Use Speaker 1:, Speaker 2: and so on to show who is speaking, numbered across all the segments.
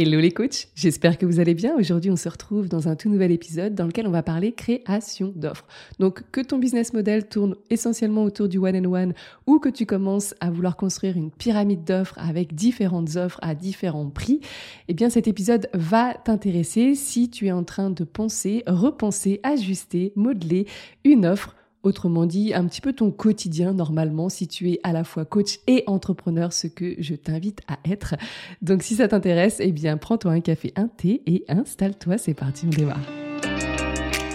Speaker 1: Hello les coachs, j'espère que vous allez bien. Aujourd'hui, on se retrouve dans un tout nouvel épisode dans lequel on va parler création d'offres. Donc, que ton business model tourne essentiellement autour du one and one ou que tu commences à vouloir construire une pyramide d'offres avec différentes offres à différents prix, eh bien, cet épisode va t'intéresser si tu es en train de penser, repenser, ajuster, modeler une offre Autrement dit, un petit peu ton quotidien normalement si tu es à la fois coach et entrepreneur, ce que je t'invite à être. Donc si ça t'intéresse, eh bien prends-toi un café, un thé et installe-toi, c'est parti, on démarre.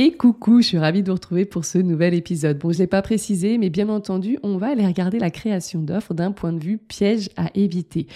Speaker 1: Et coucou, je suis ravie de vous retrouver pour ce nouvel épisode. Bon, je l'ai pas précisé, mais bien entendu, on va aller regarder la création d'offres d'un point de vue piège à éviter.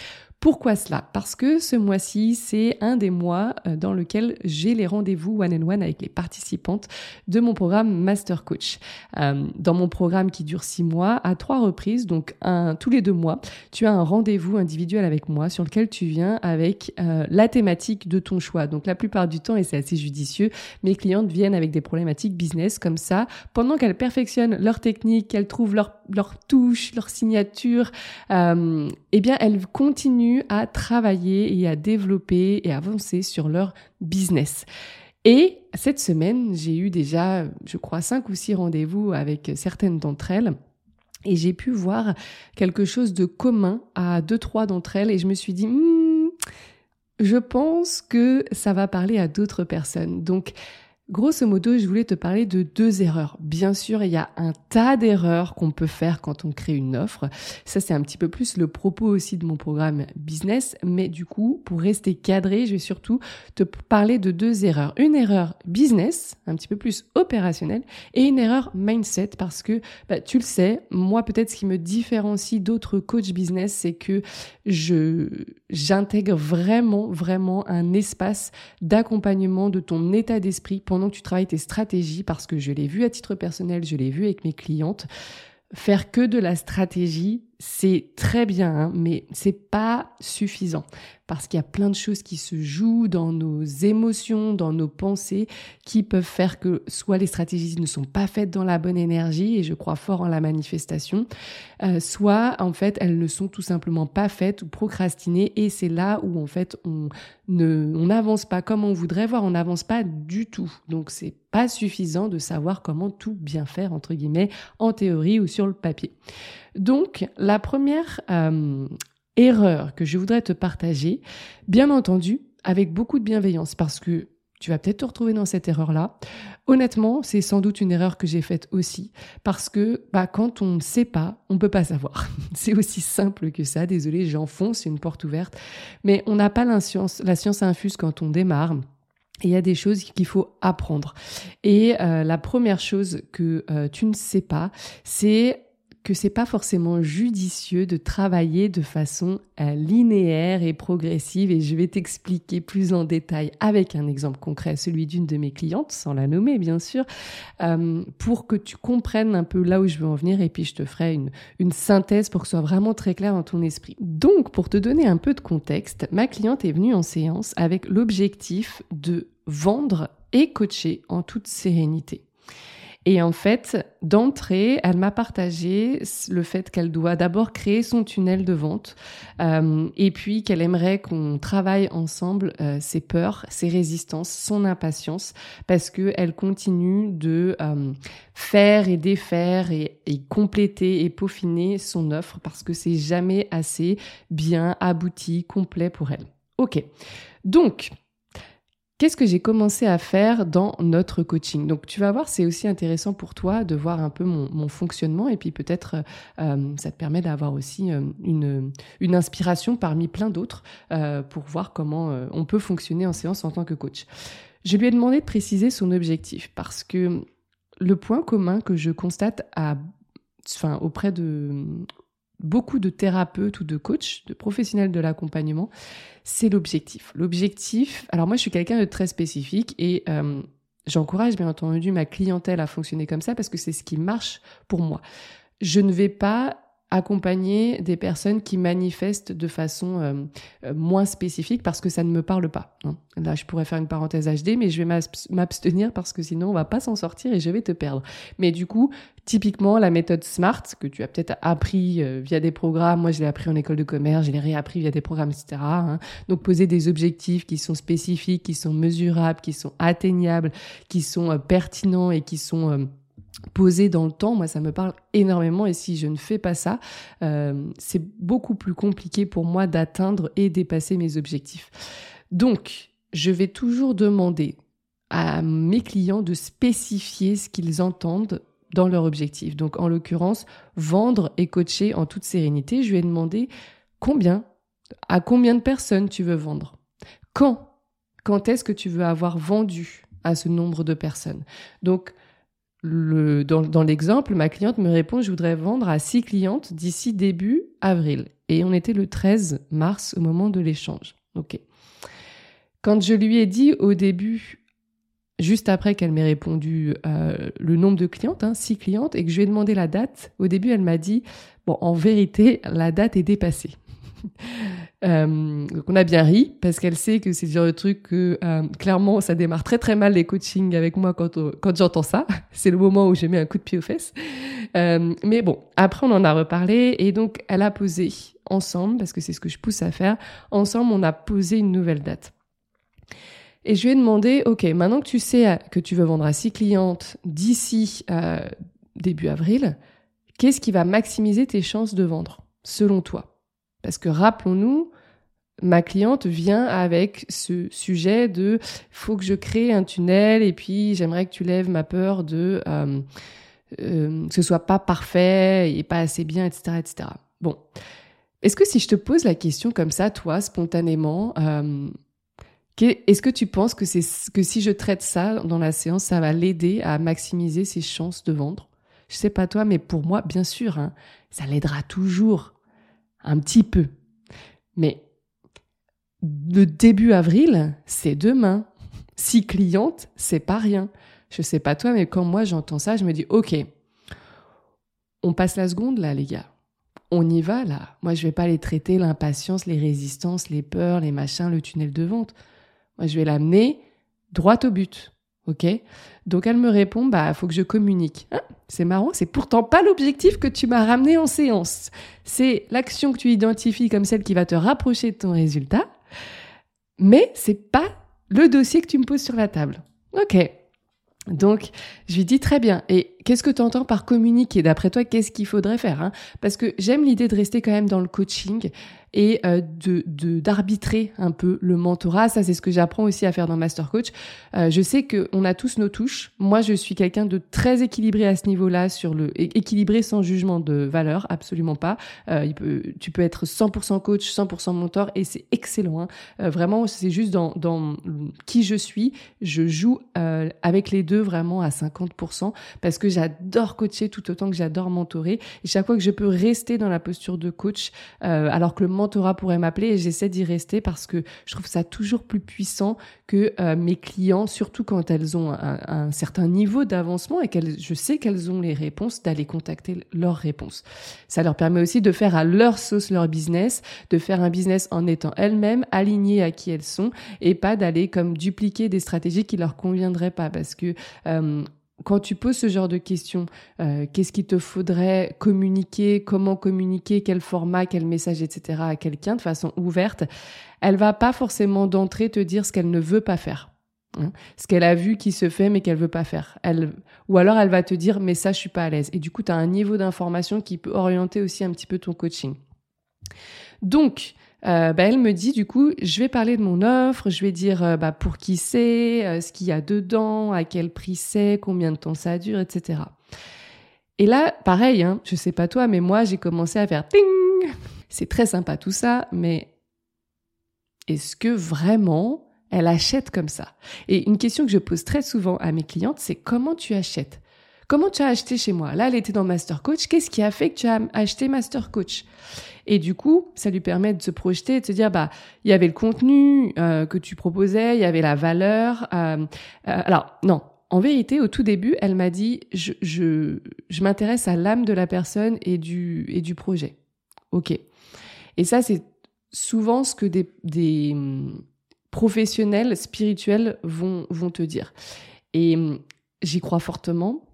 Speaker 1: Pourquoi cela? Parce que ce mois-ci, c'est un des mois euh, dans lequel j'ai les rendez-vous one-on-one avec les participantes de mon programme Master Coach. Euh, dans mon programme qui dure six mois, à trois reprises, donc un, tous les deux mois, tu as un rendez-vous individuel avec moi sur lequel tu viens avec euh, la thématique de ton choix. Donc la plupart du temps, et c'est assez judicieux, mes clientes viennent avec des problématiques business comme ça. Pendant qu'elles perfectionnent leur technique, qu'elles trouvent leur, leur touche, leur signature, eh bien elles continuent à travailler et à développer et avancer sur leur business. Et cette semaine, j'ai eu déjà, je crois, cinq ou six rendez-vous avec certaines d'entre elles. Et j'ai pu voir quelque chose de commun à deux, trois d'entre elles. Et je me suis dit, hmm, je pense que ça va parler à d'autres personnes. Donc, Grosso modo, je voulais te parler de deux erreurs. Bien sûr, il y a un tas d'erreurs qu'on peut faire quand on crée une offre. Ça, c'est un petit peu plus le propos aussi de mon programme business. Mais du coup, pour rester cadré, je vais surtout te parler de deux erreurs. Une erreur business, un petit peu plus opérationnelle, et une erreur mindset parce que, bah, tu le sais, moi, peut-être ce qui me différencie d'autres coachs business, c'est que je, j'intègre vraiment, vraiment un espace d'accompagnement de ton état d'esprit pendant tu travailles tes stratégies, parce que je l'ai vu à titre personnel, je l'ai vu avec mes clientes, faire que de la stratégie, c'est très bien, hein, mais c'est pas suffisant parce qu'il y a plein de choses qui se jouent dans nos émotions, dans nos pensées, qui peuvent faire que soit les stratégies ne sont pas faites dans la bonne énergie, et je crois fort en la manifestation, euh, soit en fait elles ne sont tout simplement pas faites ou procrastinées, et c'est là où en fait on ne, on n'avance pas comme on voudrait voir, on n'avance pas du tout. Donc c'est pas suffisant de savoir comment tout bien faire entre guillemets en théorie ou sur le papier. Donc la première euh, erreur que je voudrais te partager, bien entendu, avec beaucoup de bienveillance, parce que tu vas peut-être te retrouver dans cette erreur-là. Honnêtement, c'est sans doute une erreur que j'ai faite aussi, parce que bah, quand on ne sait pas, on ne peut pas savoir. c'est aussi simple que ça. Désolé, j'enfonce une porte ouverte, mais on n'a pas la science, la science infuse quand on démarre. Et il y a des choses qu'il faut apprendre. Et euh, la première chose que euh, tu ne sais pas, c'est que c'est pas forcément judicieux de travailler de façon euh, linéaire et progressive et je vais t'expliquer plus en détail avec un exemple concret, celui d'une de mes clientes, sans la nommer bien sûr, euh, pour que tu comprennes un peu là où je veux en venir et puis je te ferai une, une synthèse pour que ce soit vraiment très clair dans ton esprit. Donc pour te donner un peu de contexte, ma cliente est venue en séance avec l'objectif de vendre et coacher en toute sérénité. Et en fait, d'entrée, elle m'a partagé le fait qu'elle doit d'abord créer son tunnel de vente euh, et puis qu'elle aimerait qu'on travaille ensemble euh, ses peurs, ses résistances, son impatience parce que elle continue de euh, faire et défaire et, et, compléter et peaufiner son offre parce que c'est jamais assez bien abouti, complet pour elle. Ok. Donc, Qu'est-ce que j'ai commencé à faire dans notre coaching? Donc tu vas voir, c'est aussi intéressant pour toi de voir un peu mon, fonctionnement et puis peut-être euh, ça te permet d'avoir aussi euh, une, inspiration parmi plein d'autres euh, pour voir comment on peut fonctionner en séance en tant que coach. Je lui ai demandé de préciser son objectif parce que le point commun que je constate à, enfin, auprès de, beaucoup de thérapeutes ou de coachs, de professionnels de l'accompagnement, c'est l'objectif. L'objectif, alors moi je suis quelqu'un de très spécifique et euh, j'encourage bien entendu ma clientèle à fonctionner comme ça parce que c'est ce qui marche pour moi. Je ne vais pas accompagner des personnes qui manifestent de façon euh, euh, moins spécifique parce que ça ne me parle pas. Hein. Là, je pourrais faire une parenthèse HD, mais je vais m'abstenir parce que sinon on va pas s'en sortir et je vais te perdre. Mais du coup, typiquement la méthode SMART que tu as peut-être appris euh, via des programmes, moi je l'ai appris en école de commerce, je l'ai réappris via des programmes, etc. Hein. Donc poser des objectifs qui sont spécifiques, qui sont mesurables, qui sont atteignables, qui sont pertinents et qui sont posé dans le temps, moi ça me parle énormément et si je ne fais pas ça, euh, c'est beaucoup plus compliqué pour moi d'atteindre et dépasser mes objectifs. Donc, je vais toujours demander à mes clients de spécifier ce qu'ils entendent dans leur objectif. Donc, en l'occurrence, vendre et coacher en toute sérénité, je vais demander combien, à combien de personnes tu veux vendre, quand, quand est-ce que tu veux avoir vendu à ce nombre de personnes? Donc, dans, l'exemple, ma cliente me répond, je voudrais vendre à six clientes d'ici début avril. Et on était le 13 mars au moment de l'échange. OK. Quand je lui ai dit au début, juste après qu'elle m'ait répondu euh, le nombre de clientes, hein, six clientes, et que je lui ai demandé la date, au début, elle m'a dit, bon, en vérité, la date est dépassée. Euh, donc on a bien ri parce qu'elle sait que c'est le genre de truc que euh, clairement ça démarre très très mal les coachings avec moi quand quand j'entends ça. C'est le moment où j'ai mis un coup de pied aux fesses. Euh, mais bon, après on en a reparlé et donc elle a posé ensemble parce que c'est ce que je pousse à faire. Ensemble, on a posé une nouvelle date. Et je lui ai demandé, ok, maintenant que tu sais que tu veux vendre à six clientes d'ici début avril, qu'est-ce qui va maximiser tes chances de vendre selon toi? Parce que rappelons-nous, ma cliente vient avec ce sujet de faut que je crée un tunnel et puis j'aimerais que tu lèves ma peur de euh, euh, que ce soit pas parfait et pas assez bien, etc., etc. Bon, est-ce que si je te pose la question comme ça, toi, spontanément, euh, est-ce que tu penses que c'est que si je traite ça dans la séance, ça va l'aider à maximiser ses chances de vendre? Je sais pas toi, mais pour moi, bien sûr, hein, ça l'aidera toujours un petit peu. Mais le début avril, c'est demain. Six clientes, c'est pas rien. Je sais pas toi, mais quand moi j'entends ça, je me dis ok, on passe la seconde là, les gars. On y va là. Moi, je vais pas les traiter l'impatience, les résistances, les peurs, les machins, le tunnel de vente. Moi, je vais l'amener droit au but. Ok Donc elle me répond, bah faut que je communique. Hein c'est marrant, c'est pourtant pas l'objectif que tu m'as ramené en séance. C'est l'action que tu identifies comme celle qui va te rapprocher de ton résultat, mais c'est pas le dossier que tu me poses sur la table. Ok. Donc, je lui dis très bien. Et qu'est-ce que tu entends par communiquer? D'après toi, qu'est-ce qu'il faudrait faire hein? Parce que j'aime l'idée de rester quand même dans le coaching et euh, de d'arbitrer un peu le mentorat. Ça, c'est ce que j'apprends aussi à faire dans Master Coach. Euh, je sais que on a tous nos touches. Moi, je suis quelqu'un de très équilibré à ce niveau-là, sur le équilibré sans jugement de valeur, absolument pas. Euh, il peut, tu peux être 100% coach, 100% mentor, et c'est excellent. Hein. Euh, vraiment, c'est juste dans, dans qui je suis. Je joue euh, avec les deux vraiment à 50% parce que j'adore coacher tout autant que j'adore mentorer. Et chaque fois que je peux rester dans la posture de coach, alors que le mentorat pourrait m'appeler et j'essaie d'y rester parce que je trouve ça toujours plus puissant que euh, mes clients, surtout quand elles ont un, certain niveau d'avancement et qu'elles, je sais qu'elles ont les réponses, d'aller contacter leurs réponses. Ça leur permet aussi de faire à leur sauce leur business, de faire un business en étant elles-mêmes alignées à qui elles sont et pas d'aller comme dupliquer des stratégies qui leur conviendraient pas parce que euh, quand tu poses ce genre de questions, euh, qu'est-ce qu'il te faudrait communiquer, comment communiquer, quel format, quel message, etc. à quelqu'un de façon ouverte, elle va pas forcément d'entrée te dire ce qu'elle ne veut pas faire. Hein. ce qu'elle a vu qui se fait mais qu'elle veut pas faire. Elle, ou alors elle va te dire mais ça je suis pas à l'aise. Et du coup tu as un niveau d'information qui peut orienter aussi un petit peu ton coaching. Donc euh, bah, elle me dit du coup, je vais parler de mon offre, je vais dire euh, bah, pour qui c'est, euh, ce qu'il y a dedans, à quel prix c'est, combien de temps ça dure, etc. Et là, pareil, hein, je sais pas toi, mais moi j'ai commencé à faire ting. C'est très sympa tout ça, mais est-ce que vraiment elle achète comme ça? Et une question que je pose très souvent à mes clientes, c'est comment tu achètes? Comment tu as acheté chez moi? Là, elle était dans Master Coach. Qu'est-ce qui a fait que tu as acheté Master Coach? Et du coup, ça lui permet de se projeter, de se dire, bah, il y avait le contenu euh, que tu proposais, il y avait la valeur. Euh, euh, alors, non, en vérité, au tout début, elle m'a dit je, je, je m'intéresse à l'âme de la personne et du, et du projet. Ok. Et ça, c'est souvent ce que des, des hum, professionnels spirituels vont, vont te dire. Et hum, j'y crois fortement.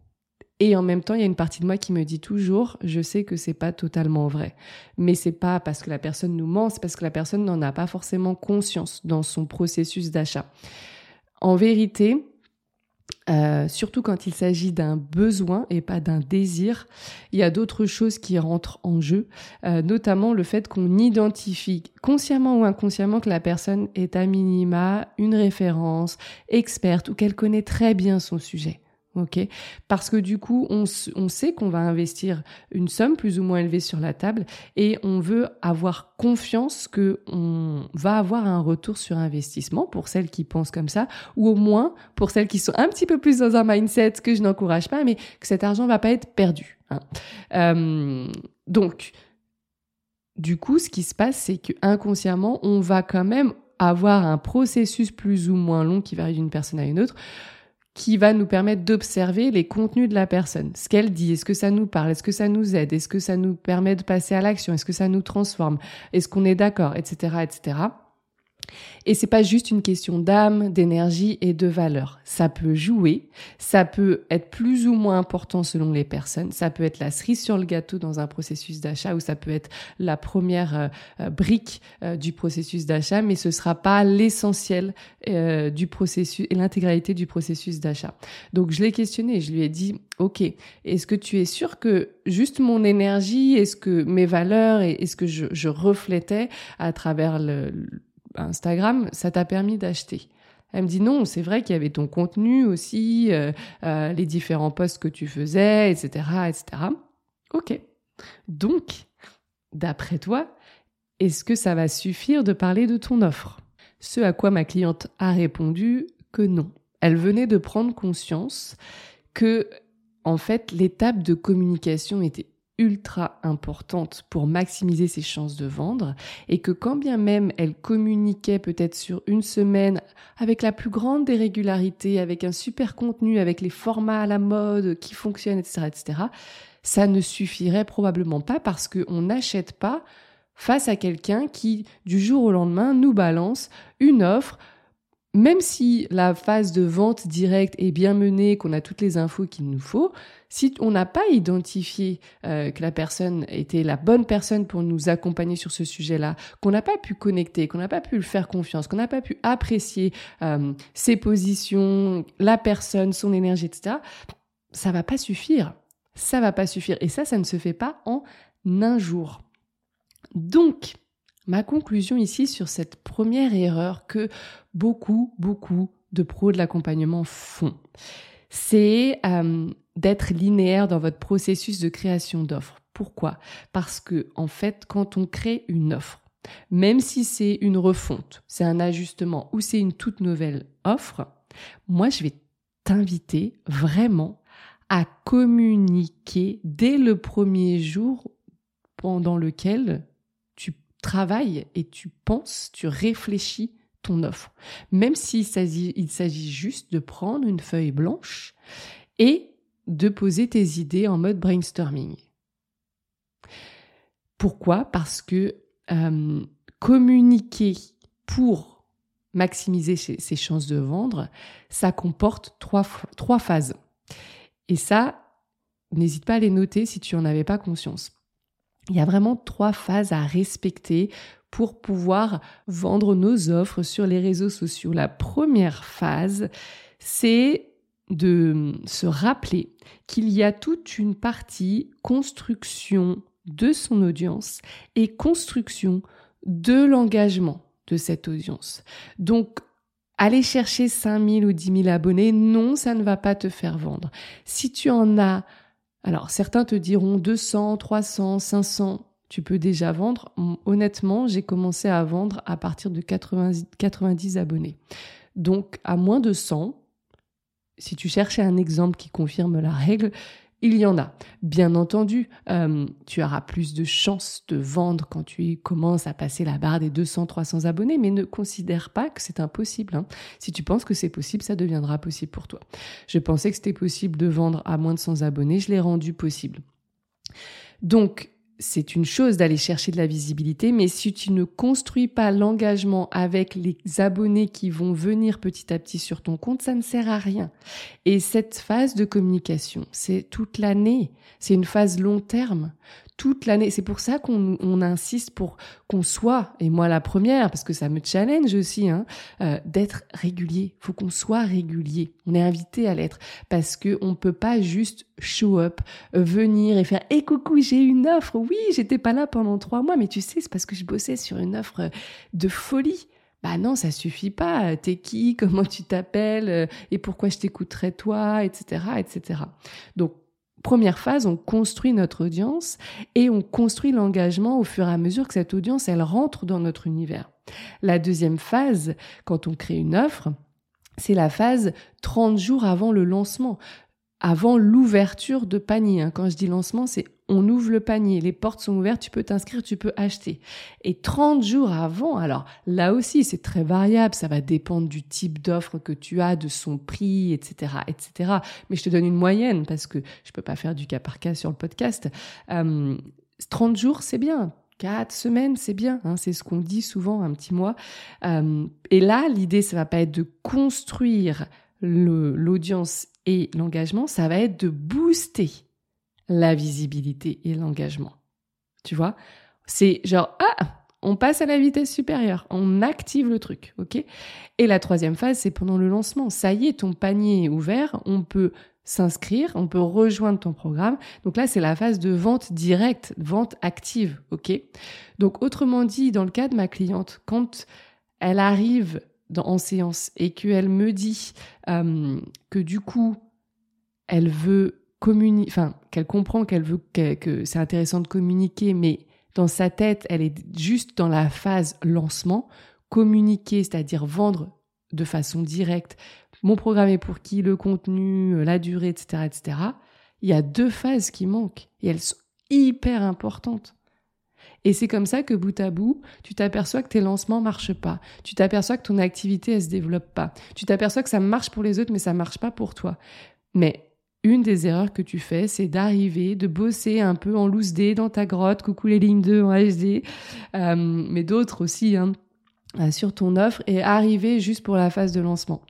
Speaker 1: Et en même temps, il y a une partie de moi qui me dit toujours, je sais que c'est pas totalement vrai. Mais c'est pas parce que la personne nous ment, c'est parce que la personne n'en a pas forcément conscience dans son processus d'achat. En vérité, euh, surtout quand il s'agit d'un besoin et pas d'un désir, il y a d'autres choses qui rentrent en jeu, euh, notamment le fait qu'on identifie consciemment ou inconsciemment que la personne est à minima une référence experte ou qu'elle connaît très bien son sujet ok Parce que du coup, on, on sait qu'on va investir une somme plus ou moins élevée sur la table et on veut avoir confiance que on va avoir un retour sur investissement pour celles qui pensent comme ça, ou au moins pour celles qui sont un petit peu plus dans un mindset que je n'encourage pas, mais que cet argent va pas être perdu. Hein. Euh, donc, du coup, ce qui se passe, c'est que inconsciemment, on va quand même avoir un processus plus ou moins long qui varie d'une personne à une autre qui va nous permettre d'observer les contenus de la personne, ce qu'elle dit, est-ce que ça nous parle, est-ce que ça nous aide, est-ce que ça nous permet de passer à l'action, est-ce que ça nous transforme, est-ce qu'on est d'accord, etc., etc. Et c'est pas juste une question d'âme, d'énergie et de valeur. Ça peut jouer, ça peut être plus ou moins important selon les personnes, ça peut être la cerise sur le gâteau dans un processus d'achat ou ça peut être la première euh, euh, brique euh, du processus d'achat, mais ce sera pas l'essentiel du processus et l'intégralité du processus d'achat. Donc je l'ai questionné, je lui ai dit OK, est-ce que tu es sûr que juste mon énergie, est-ce que mes valeurs et est-ce que je, je reflétais à travers le Instagram, ça t'a permis d'acheter. Elle me dit non, c'est vrai qu'il y avait ton contenu aussi, euh, euh, les différents posts que tu faisais, etc., etc. Ok. Donc, d'après toi, est-ce que ça va suffire de parler de ton offre? Ce à quoi ma cliente a répondu que non. Elle venait de prendre conscience que, en fait, l'étape de communication était ultra importante pour maximiser ses chances de vendre et que quand bien même elle communiquait peut-être sur une semaine avec la plus grande des régularités, avec un super contenu, avec les formats à la mode qui fonctionnent, etc., etc., ça ne suffirait probablement pas parce qu'on n'achète pas face à quelqu'un qui, du jour au lendemain, nous balance une offre même si la phase de vente directe est bien menée, qu'on a toutes les infos qu'il nous faut, si on n'a pas identifié euh, que la personne était la bonne personne pour nous accompagner sur ce sujet-là, qu'on n'a pas pu connecter, qu'on n'a pas pu le faire confiance, qu'on n'a pas pu apprécier euh, ses positions, la personne, son énergie, etc., ça va pas suffire. Ça va pas suffire. Et ça, ça ne se fait pas en un jour. Donc, ma conclusion ici sur cette première erreur que beaucoup, beaucoup de pros de l'accompagnement font, c'est euh, d'être linéaire dans votre processus de création d'offres. Pourquoi? Parce que en fait, quand on crée une offre, même si c'est une refonte, c'est un ajustement ou c'est une toute nouvelle offre, moi je vais t'inviter vraiment à communiquer dès le premier jour pendant lequel tu travailles et tu penses, tu réfléchis ton offre. Même s'il s'agit juste de prendre une feuille blanche et de poser tes idées en mode brainstorming. Pourquoi? Parce que euh, communiquer pour maximiser ses, chances de vendre, ça comporte trois, trois phases. Et ça, n'hésite pas à les noter si tu n'en avais pas conscience. Il y a vraiment trois phases à respecter pour pouvoir vendre nos offres sur les réseaux sociaux. La première phase, c'est de se rappeler qu'il y a toute une partie construction de son audience et construction de l'engagement de cette audience. Donc, aller chercher 5000 ou 10 000 abonnés, non, ça ne va pas te faire vendre. Si tu en as, alors certains te diront 200, 300, 500, tu peux déjà vendre. Honnêtement, j'ai commencé à vendre à partir de 90, 90 abonnés. Donc, à moins de 100, si tu cherchais un exemple qui confirme la règle, il y en a. Bien entendu, euh, tu auras plus de chances de vendre quand tu commences à passer la barre des 200-300 abonnés, mais ne considère pas que c'est impossible. Hein. Si tu penses que c'est possible, ça deviendra possible pour toi. Je pensais que c'était possible de vendre à moins de 100 abonnés, je l'ai rendu possible. Donc, c'est une chose d'aller chercher de la visibilité, mais si tu ne construis pas l'engagement avec les abonnés qui vont venir petit à petit sur ton compte, ça ne sert à rien. Et cette phase de communication, c'est toute l'année, c'est une phase long terme toute l'année. C'est pour ça qu'on insiste pour qu'on soit, et moi la première, parce que ça me challenge aussi, hein, euh, d'être régulier. faut qu'on soit régulier. On est invité à l'être parce que on peut pas juste show up, euh, venir et faire "Eh coucou, j'ai une offre. Oui, j'étais pas là pendant trois mois, mais tu sais, c'est parce que je bossais sur une offre de folie." Bah non, ça suffit pas. T'es qui? Comment tu t'appelles? Euh, Et pourquoi je t'écouterais toi? Etc. Etc. Donc première phase, on construit notre audience et on construit l'engagement au fur et à mesure que cette audience, elle rentre dans notre univers. La deuxième phase, quand on crée une offre, c'est la phase 30 jours avant le lancement avant l'ouverture de panier. Hein. Quand je dis lancement, c'est on ouvre le panier, les portes sont ouvertes, tu peux t'inscrire, tu peux acheter. Et 30 jours avant, alors là aussi c'est très variable, ça va dépendre du type d'offre que tu as, de son prix, etc., etc. Mais je te donne une moyenne parce que je peux pas faire du cas par cas sur le podcast. 30 euh, jours, c'est bien. Quatre semaines, c'est bien, hein, c'est ce qu'on dit souvent, un petit mois. Euh, et là, l'idée, ça va pas être de construire l'audience et l'engagement, ça va être de booster la visibilité et l'engagement. Tu vois? C'est genre, ah, on passe à la vitesse supérieure, on active le truc, ok? Et la troisième phase, c'est pendant le lancement. Ça y est, ton panier est ouvert, on peut s'inscrire, on peut rejoindre ton programme. Donc là, c'est la phase de vente directe, vente active, ok? Donc autrement dit, dans le cas de ma cliente, quand elle arrive en séance et qu'elle me dit euh, que du coup, elle veut communiquer, enfin, qu'elle comprend qu'elle veut que, c'est intéressant de communiquer, mais dans sa tête, elle est juste dans la phase lancement, communiquer, c'est-à-dire vendre de façon directe mon programme est pour qui, le contenu, la durée, etc., etc. Il y a deux phases qui manquent et elles sont hyper importantes. Et c'est comme ça que bout à bout, tu t'aperçois que tes lancements marchent pas. Tu t'aperçois que ton activité, elle se développe pas. Tu t'aperçois que ça marche pour les autres, mais ça marche pas pour toi. Mais une des erreurs que tu fais, c'est d'arriver, de bosser un peu en loose day dans ta grotte, coucou les lignes 2 en HD, euh, mais d'autres aussi, hein, euh, sur ton offre, et arriver juste pour la phase de lancement.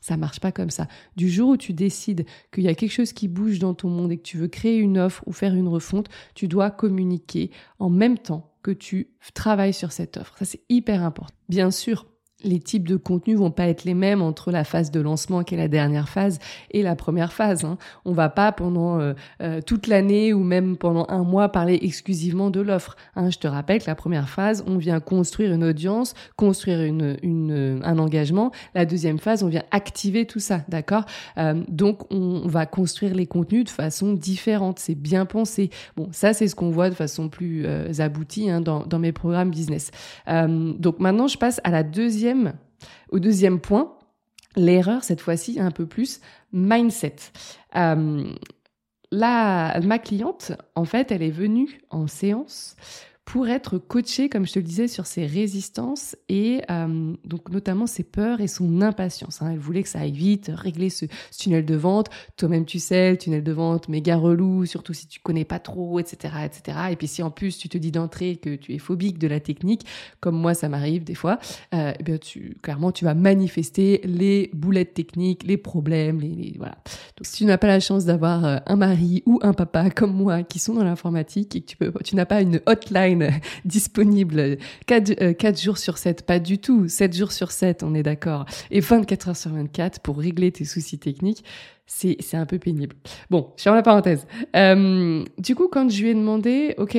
Speaker 1: Ça marche pas comme ça. Du jour où tu décides qu'il y a quelque chose qui bouge dans ton monde et que tu veux créer une offre ou faire une refonte, tu dois communiquer en même temps que tu travailles sur cette offre. Ça, c'est hyper important. Bien sûr, les types de contenus vont pas être les mêmes entre la phase de lancement qui est la dernière phase et la première phase. Hein. On va pas pendant euh, euh, toute l'année ou même pendant un mois parler exclusivement de l'offre. Hein. Je te rappelle que la première phase, on vient construire une audience, construire une, une un engagement. La deuxième phase, on vient activer tout ça, d'accord? Euh, Donc on va construire les contenus de façon différente. C'est bien pensé. Bon, ça c'est ce qu'on voit de façon plus aboutie hein, dans, dans mes programmes business. donc maintenant, je passe à la deuxième au deuxième point, l'erreur cette fois-ci un peu plus mindset. Euh, ma cliente, en fait, elle est venue en séance pour être coachée, comme je te le disais, sur ses résistances et euh, donc notamment ses peurs et son impatience. Hein. Elle voulait que ça aille vite, régler ce, tunnel de vente. Toi-même, tu sais, tunnel de vente méga relou, surtout si tu connais pas trop, etc., etc. Et puis si en plus tu te dis d'entrée que tu es phobique de la technique, comme moi ça m'arrive des fois, euh, eh bien tu clairement tu vas manifester les boulettes techniques, les problèmes, les, voilà. Donc si tu n'as pas la chance d'avoir euh, un mari ou un papa comme moi qui sont dans l'informatique et que tu peux, tu n'as pas une hotline disponible 4, euh, jours sur 7, pas du tout, 7 jours sur 7, on est d'accord, et 24 heures sur 24 pour régler tes soucis techniques, c'est, c'est un peu pénible. Bon, je ferme la parenthèse. Euh, du coup, quand je lui ai demandé, ok,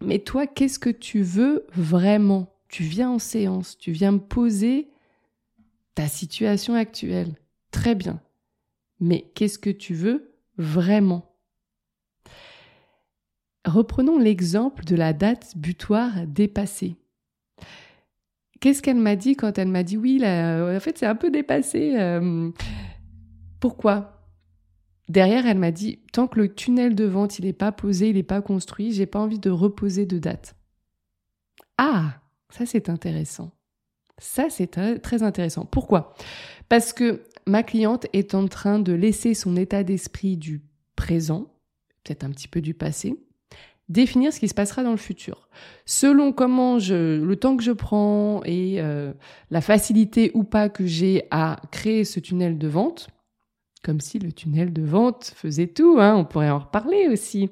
Speaker 1: mais toi, qu'est-ce que tu veux vraiment? Tu viens en séance, tu viens me poser ta situation actuelle. Très bien. Mais qu'est-ce que tu veux vraiment? Reprenons l'exemple de la date butoir dépassée. Qu'est-ce qu'elle m'a dit quand elle m'a dit oui, là, en fait c'est un peu dépassé. Euh, Pourquoi? Derrière, elle m'a dit tant que le tunnel de vente il n'est pas posé, il n'est pas construit, j'ai pas envie de reposer de date. Ah, ça c'est intéressant. Ça c'est très intéressant. Pourquoi? Parce que ma cliente est en train de laisser son état d'esprit du présent, peut-être un petit peu du passé, définir ce qui se passera dans le futur. Selon comment je, le temps que je prends et euh, la facilité ou pas que j'ai à créer ce tunnel de vente, comme si le tunnel de vente faisait tout, hein, on pourrait en reparler aussi.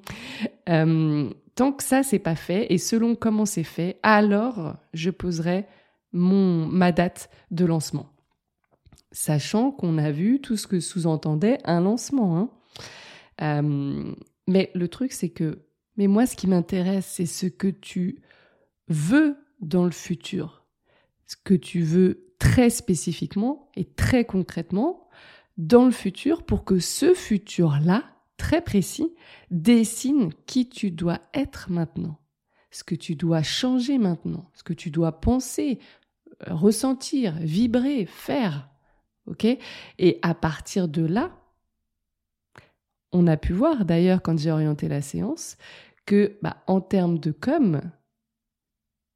Speaker 1: Euh, tant que ça c'est pas fait et selon comment c'est fait, alors je poserai mon ma date de lancement, sachant qu'on a vu tout ce que sous-entendait un lancement. Hein. Euh, mais le truc c'est que, mais moi ce qui m'intéresse c'est ce que tu veux dans le futur, ce que tu veux très spécifiquement et très concrètement dans le futur pour que ce futur-là, très précis, dessine qui tu dois être maintenant, ce que tu dois changer maintenant, ce que tu dois penser, ressentir, vibrer, faire. OK? Et à partir de là, on a pu voir d'ailleurs quand j'ai orienté la séance que bah, en termes de com,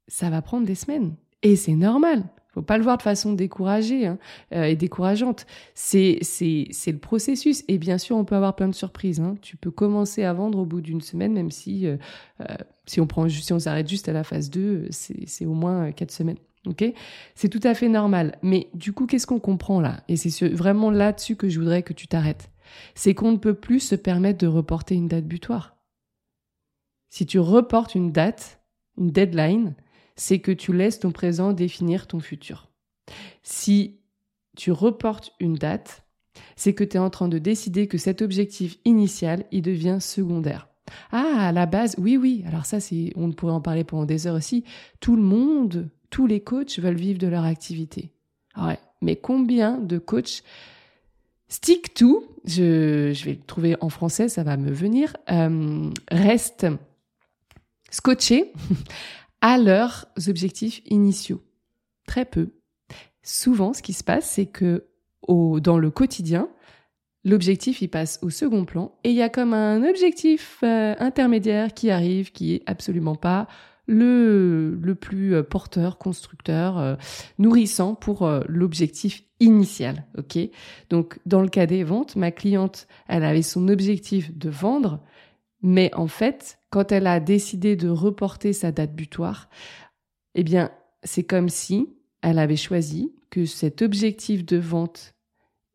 Speaker 1: ça va prendre des semaines. Et c'est normal faut pas le voir de façon découragée hein, euh, et décourageante. C'est le processus et bien sûr on peut avoir plein de surprises. Hein. Tu peux commencer à vendre au bout d'une semaine, même si euh, euh, si on prend si on s'arrête juste à la phase 2, c'est c'est au moins quatre semaines. Ok, c'est tout à fait normal. Mais du coup, qu'est-ce qu'on comprend là? Et c'est vraiment là-dessus que je voudrais que tu t'arrêtes. C'est qu'on ne peut plus se permettre de reporter une date butoir. Si tu reportes une date, une deadline, c'est que tu laisses ton présent définir ton futur. Si tu reportes une date, c'est que tu es en train de décider que cet objectif initial, il devient secondaire. Ah, à la base, oui, oui, alors ça, on pourrait en parler pendant des heures aussi. Tout le monde, tous les coachs veulent vivre de leur activité. Ah ouais, mais combien de coachs stick to, je, je vais le trouver en français, ça va me venir, euh, restent scotchés à leurs objectifs initiaux. Très peu. Souvent, ce qui se passe, c'est que dans le quotidien, l'objectif il passe au second plan et il y a comme un objectif euh, intermédiaire qui arrive qui est absolument pas le, le plus euh, porteur, constructeur, euh, nourrissant pour l'objectif initial. Ok? Donc dans le cas des ventes, ma cliente, elle avait son objectif de vendre, mais en fait, quand elle a décidé de reporter sa date butoir, eh bien, c'est comme si elle avait choisi que cet objectif de vente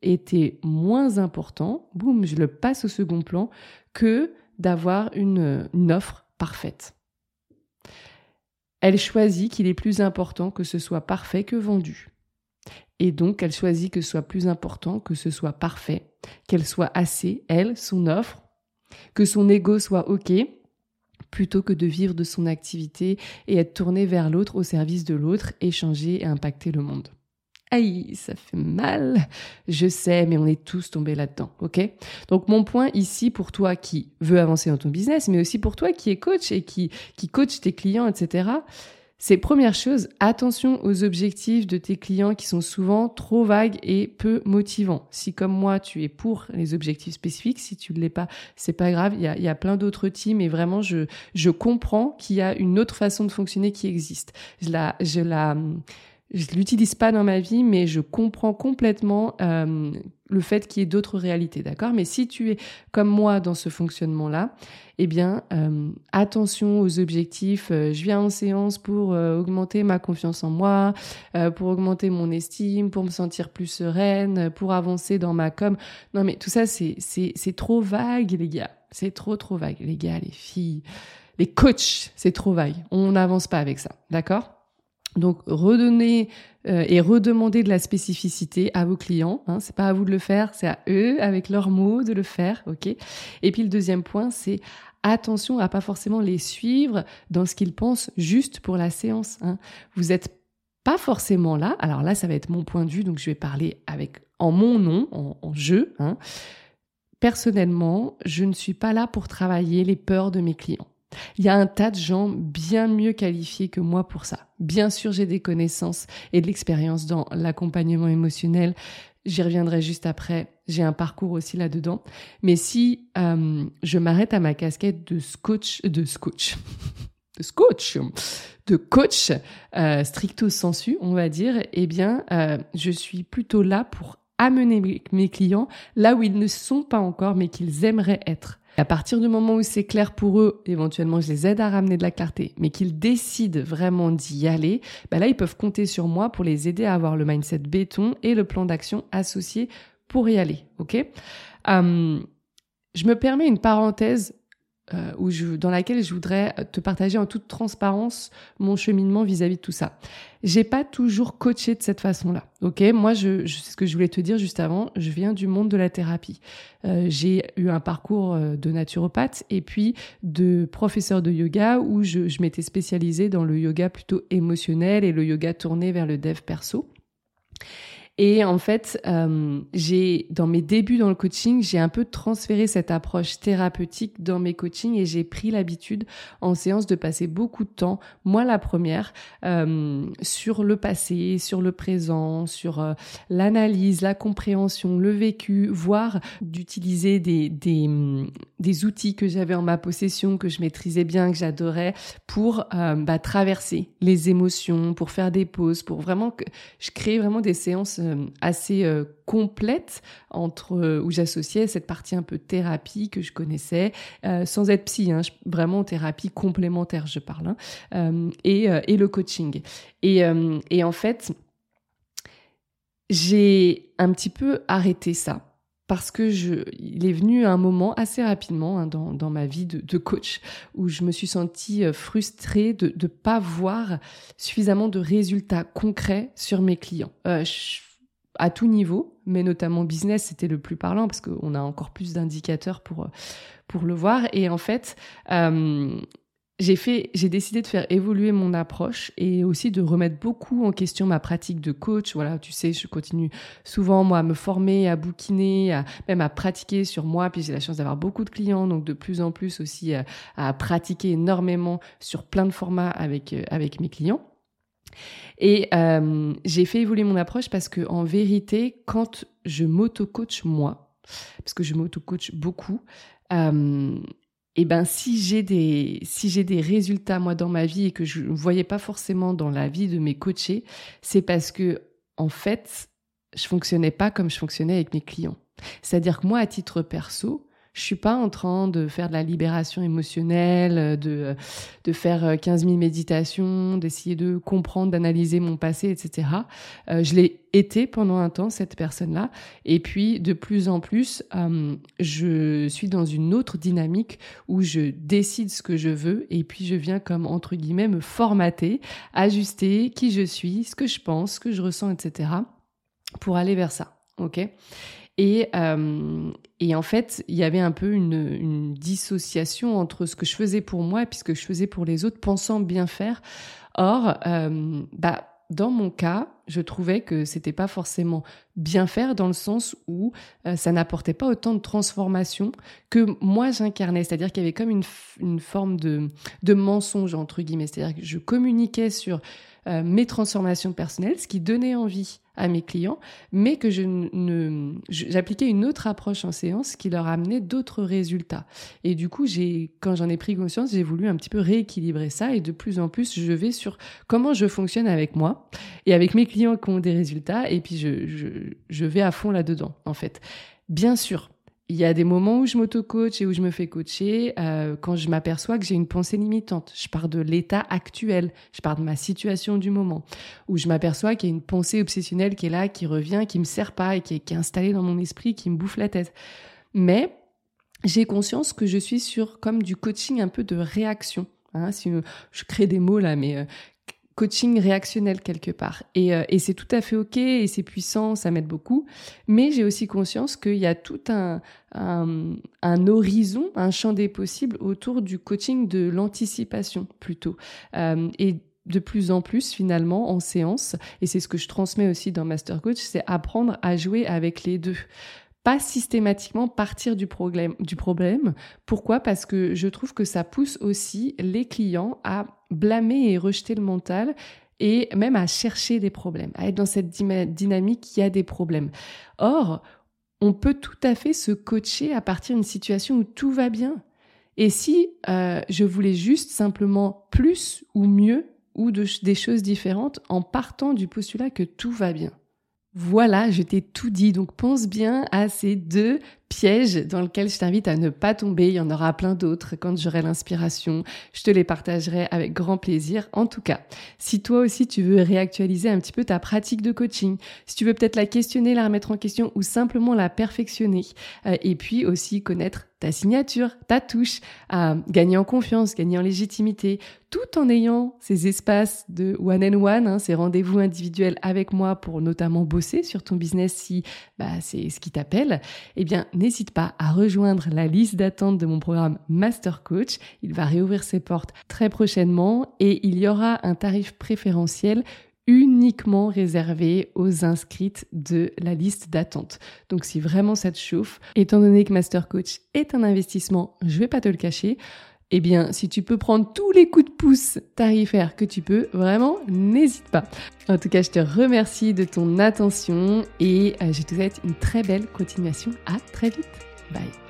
Speaker 1: était moins important, boum, je le passe au second plan, que d'avoir une, offre parfaite. Elle choisit qu'il est plus important que ce soit parfait que vendu. Et donc, elle choisit que ce soit plus important que ce soit parfait, qu'elle soit assez, elle, son offre, que son ego soit OK, plutôt que de vivre de son activité et être tourné vers l'autre au service de l'autre, échanger et impacter le monde. Aïe, ça fait mal. Je sais, mais on est tous tombés là-dedans, ok? Donc mon point ici pour toi qui veux avancer dans ton business, mais aussi pour toi qui est coach et qui qui coach tes clients, etc. C'est première chose, attention aux objectifs de tes clients qui sont souvent trop vagues et peu motivants. Si comme moi tu es pour les objectifs spécifiques, si tu ne l'es pas, c'est pas grave. Il y a, plein d'autres teams et vraiment je je comprends qu'il y a une autre façon de fonctionner qui existe. Je la je la je l'utilise pas dans ma vie, mais je comprends complètement euh, le fait qu'il y ait d'autres réalités, d'accord? Mais si tu es comme moi dans ce fonctionnement-là, eh bien, euh, attention aux objectifs. Euh, je viens en séance pour augmenter ma confiance en moi, pour augmenter mon estime, pour me sentir plus sereine, pour avancer dans ma com. Non, mais tout ça, c'est trop vague, les gars. C'est trop trop vague, les gars, les filles, les coachs, c'est trop vague. On n'avance pas avec ça, d'accord? Donc redonner euh, et redemander de la spécificité à vos clients. Hein, c'est pas à vous de le faire, c'est à eux avec leurs mots de le faire, ok? Et puis le deuxième point, c'est attention à pas forcément les suivre dans ce qu'ils pensent juste pour la séance. Hein. Vous êtes pas forcément là. Alors là, ça va être mon point de vue, donc je vais parler avec en mon nom, en, en jeu. Hein. Personnellement, je ne suis pas là pour travailler les peurs de mes clients. Il y a un tas de gens bien mieux qualifiés que moi pour ça. Bien sûr, j'ai des connaissances et de l'expérience dans l'accompagnement émotionnel. j'y reviendrai juste après, j'ai un parcours aussi là-dedans. Mais si euh, je m'arrête à ma casquette de scotch, de scotch, de scotch, de coach euh, stricto sensu, on va dire, eh bien, euh, je suis plutôt là pour amener mes clients là où ils ne sont pas encore, mais qu'ils aimeraient être. À partir du moment où c'est clair pour eux, éventuellement, je les aide à ramener de la clarté, mais qu'ils décident vraiment d'y aller, ben là, ils peuvent compter sur moi pour les aider à avoir le mindset béton et le plan d'action associé pour y aller. Ok? Euh, Je me permets une parenthèse euh, dans laquelle je voudrais te partager en toute transparence mon cheminement vis-à-vis de tout ça. J'ai pas toujours coaché de cette façon-là. Ok, moi, je c'est ce que je voulais te dire juste avant. Je viens du monde de la thérapie. Euh, j'ai eu un parcours euh, de naturopathe et puis de professeur de yoga où je, je m'étais spécialisée dans le yoga plutôt émotionnel et le yoga tourné vers le dev perso. Et en fait, euh, j'ai dans mes débuts dans le coaching, j'ai un peu transféré cette approche thérapeutique dans mes coachings et j'ai pris l'habitude en séance de passer beaucoup de temps, moi la première, euh, sur le passé, sur le présent, sur euh, l'analyse, la compréhension, le vécu, voire d'utiliser des, des, outils que j'avais en ma possession, que je maîtrisais bien, que j'adorais, pour bah, traverser les émotions, pour faire des pauses, pour vraiment que je crée vraiment des séances assez euh, complète entre euh, où j'associais cette partie un peu thérapie que je connaissais, sans être psy, hein, vraiment thérapie complémentaire, je parle, hein, et, et le coaching. Et, et en fait, j'ai un petit peu arrêté ça parce que je, il est venu un moment assez rapidement hein, dans, dans, ma vie de, coach où je me suis sentie euh, frustrée de ne pas voir suffisamment de résultats concrets sur mes clients. Euh, à tout niveau, mais notamment business, c'était le plus parlant parce qu'on a encore plus d'indicateurs pour, le voir. Et en fait, euh, j'ai fait, j'ai décidé de faire évoluer mon approche et aussi de remettre beaucoup en question ma pratique de coach. Voilà, tu sais, je continue souvent moi à me former, à bouquiner, à, même à pratiquer sur moi. Puis j'ai la chance d'avoir beaucoup de clients, donc de plus en plus aussi à, euh, à pratiquer énormément sur plein de formats avec euh, avec mes clients. Et euh, j'ai fait évoluer mon approche parce que en vérité, quand je m'auto-coach moi, parce que je m'auto-coach beaucoup, euh, et eh ben si j'ai des si j'ai des résultats moi dans ma vie et que je ne voyais pas forcément dans la vie de mes coachés, c'est parce que en fait, je fonctionnais pas comme je fonctionnais avec mes clients. C'est-à-dire que moi à titre perso, je suis pas en train de faire de la libération émotionnelle, de, de faire 15 000 méditations, d'essayer de comprendre, d'analyser mon passé, etc. Euh, je l'ai été pendant un temps, cette personne-là. Et puis, de plus en plus, euh, je suis dans une autre dynamique où je décide ce que je veux et puis je viens comme, entre guillemets, me formater, ajuster qui je suis, ce que je pense, ce que je ressens, etc. pour aller vers ça. OK? Et, euh, et en fait, il y avait un peu une, dissociation entre ce que je faisais pour moi et ce que je faisais pour les autres, pensant bien faire. Or, euh, bah, dans mon cas, je trouvais que c'était pas forcément bien faire dans le sens où euh, ça n'apportait pas autant de transformation que moi j'incarnais. C'est-à-dire qu'il y avait comme une, forme de, mensonge entre guillemets. C'est-à-dire que je communiquais sur mes transformations personnelles, ce qui donnait envie à mes clients, mais que je ne, j'appliquais une autre approche en séance qui leur amenait d'autres résultats. Et du coup, j'ai, quand j'en ai pris conscience, j'ai voulu un petit peu rééquilibrer ça et de plus en plus, je vais sur comment je fonctionne avec moi et avec mes clients qui ont des résultats et puis je, je, je vais à fond là-dedans, en fait. Bien sûr, il y a des moments où je m'auto-coach et où je me fais coacher euh, quand je m'aperçois que j'ai une pensée limitante. Je pars de l'état actuel, je pars de ma situation du moment, où je m'aperçois qu'il y a une pensée obsessionnelle qui est là, qui revient, qui me sert pas et qui est, installée dans mon esprit, qui me bouffe la tête. Mais j'ai conscience que je suis sur comme du coaching un peu de réaction. Hein, si je crée des mots là, mais euh, coaching réactionnel quelque part. Et, euh, et c'est tout à fait OK et c'est puissant, ça m'aide beaucoup. Mais j'ai aussi conscience qu'il y a tout un, un, un, horizon, un champ des possibles autour du coaching de l'anticipation plutôt. Euh, et de plus en plus finalement en séance, et c'est ce que je transmets aussi dans Master Coach, c'est apprendre à jouer avec les deux pas systématiquement partir du problème. Pourquoi? Parce que je trouve que ça pousse aussi les clients à blâmer et rejeter le mental et même à chercher des problèmes, à être dans cette dynamique qui a des problèmes. Or, on peut tout à fait se coacher à partir d'une situation où tout va bien. Et si euh, je voulais juste simplement plus ou mieux ou des choses différentes en partant du postulat que tout va bien. Voilà, je t'ai tout dit, donc pense bien à ces deux pièges dans lesquels je t'invite à ne pas tomber. Il y en aura plein d'autres quand j'aurai l'inspiration. Je te les partagerai avec grand plaisir. En tout cas, si toi aussi tu veux réactualiser un petit peu ta pratique de coaching, si tu veux peut-être la questionner, la remettre en question ou simplement la perfectionner, euh, et puis aussi connaître ta signature, ta touche, à gagner en confiance, gagner en légitimité, tout en ayant ces espaces de one and one, hein, ces rendez-vous individuels avec moi pour notamment bosser sur ton business si bah, c'est ce qui t'appelle, eh bien n'hésite pas à rejoindre la liste d'attente de mon programme Master Coach. Il va réouvrir ses portes très prochainement et il y aura un tarif préférentiel uniquement réservé aux inscrites de la liste d'attente. Donc si vraiment ça te chauffe, étant donné que Master Coach est un investissement, je vais pas te le cacher, eh bien, si tu peux prendre tous les coups de pouce tarifaires que tu peux, vraiment, n'hésite pas. En tout cas, je te remercie de ton attention et euh, je te souhaite une très belle continuation. À très vite. Bye.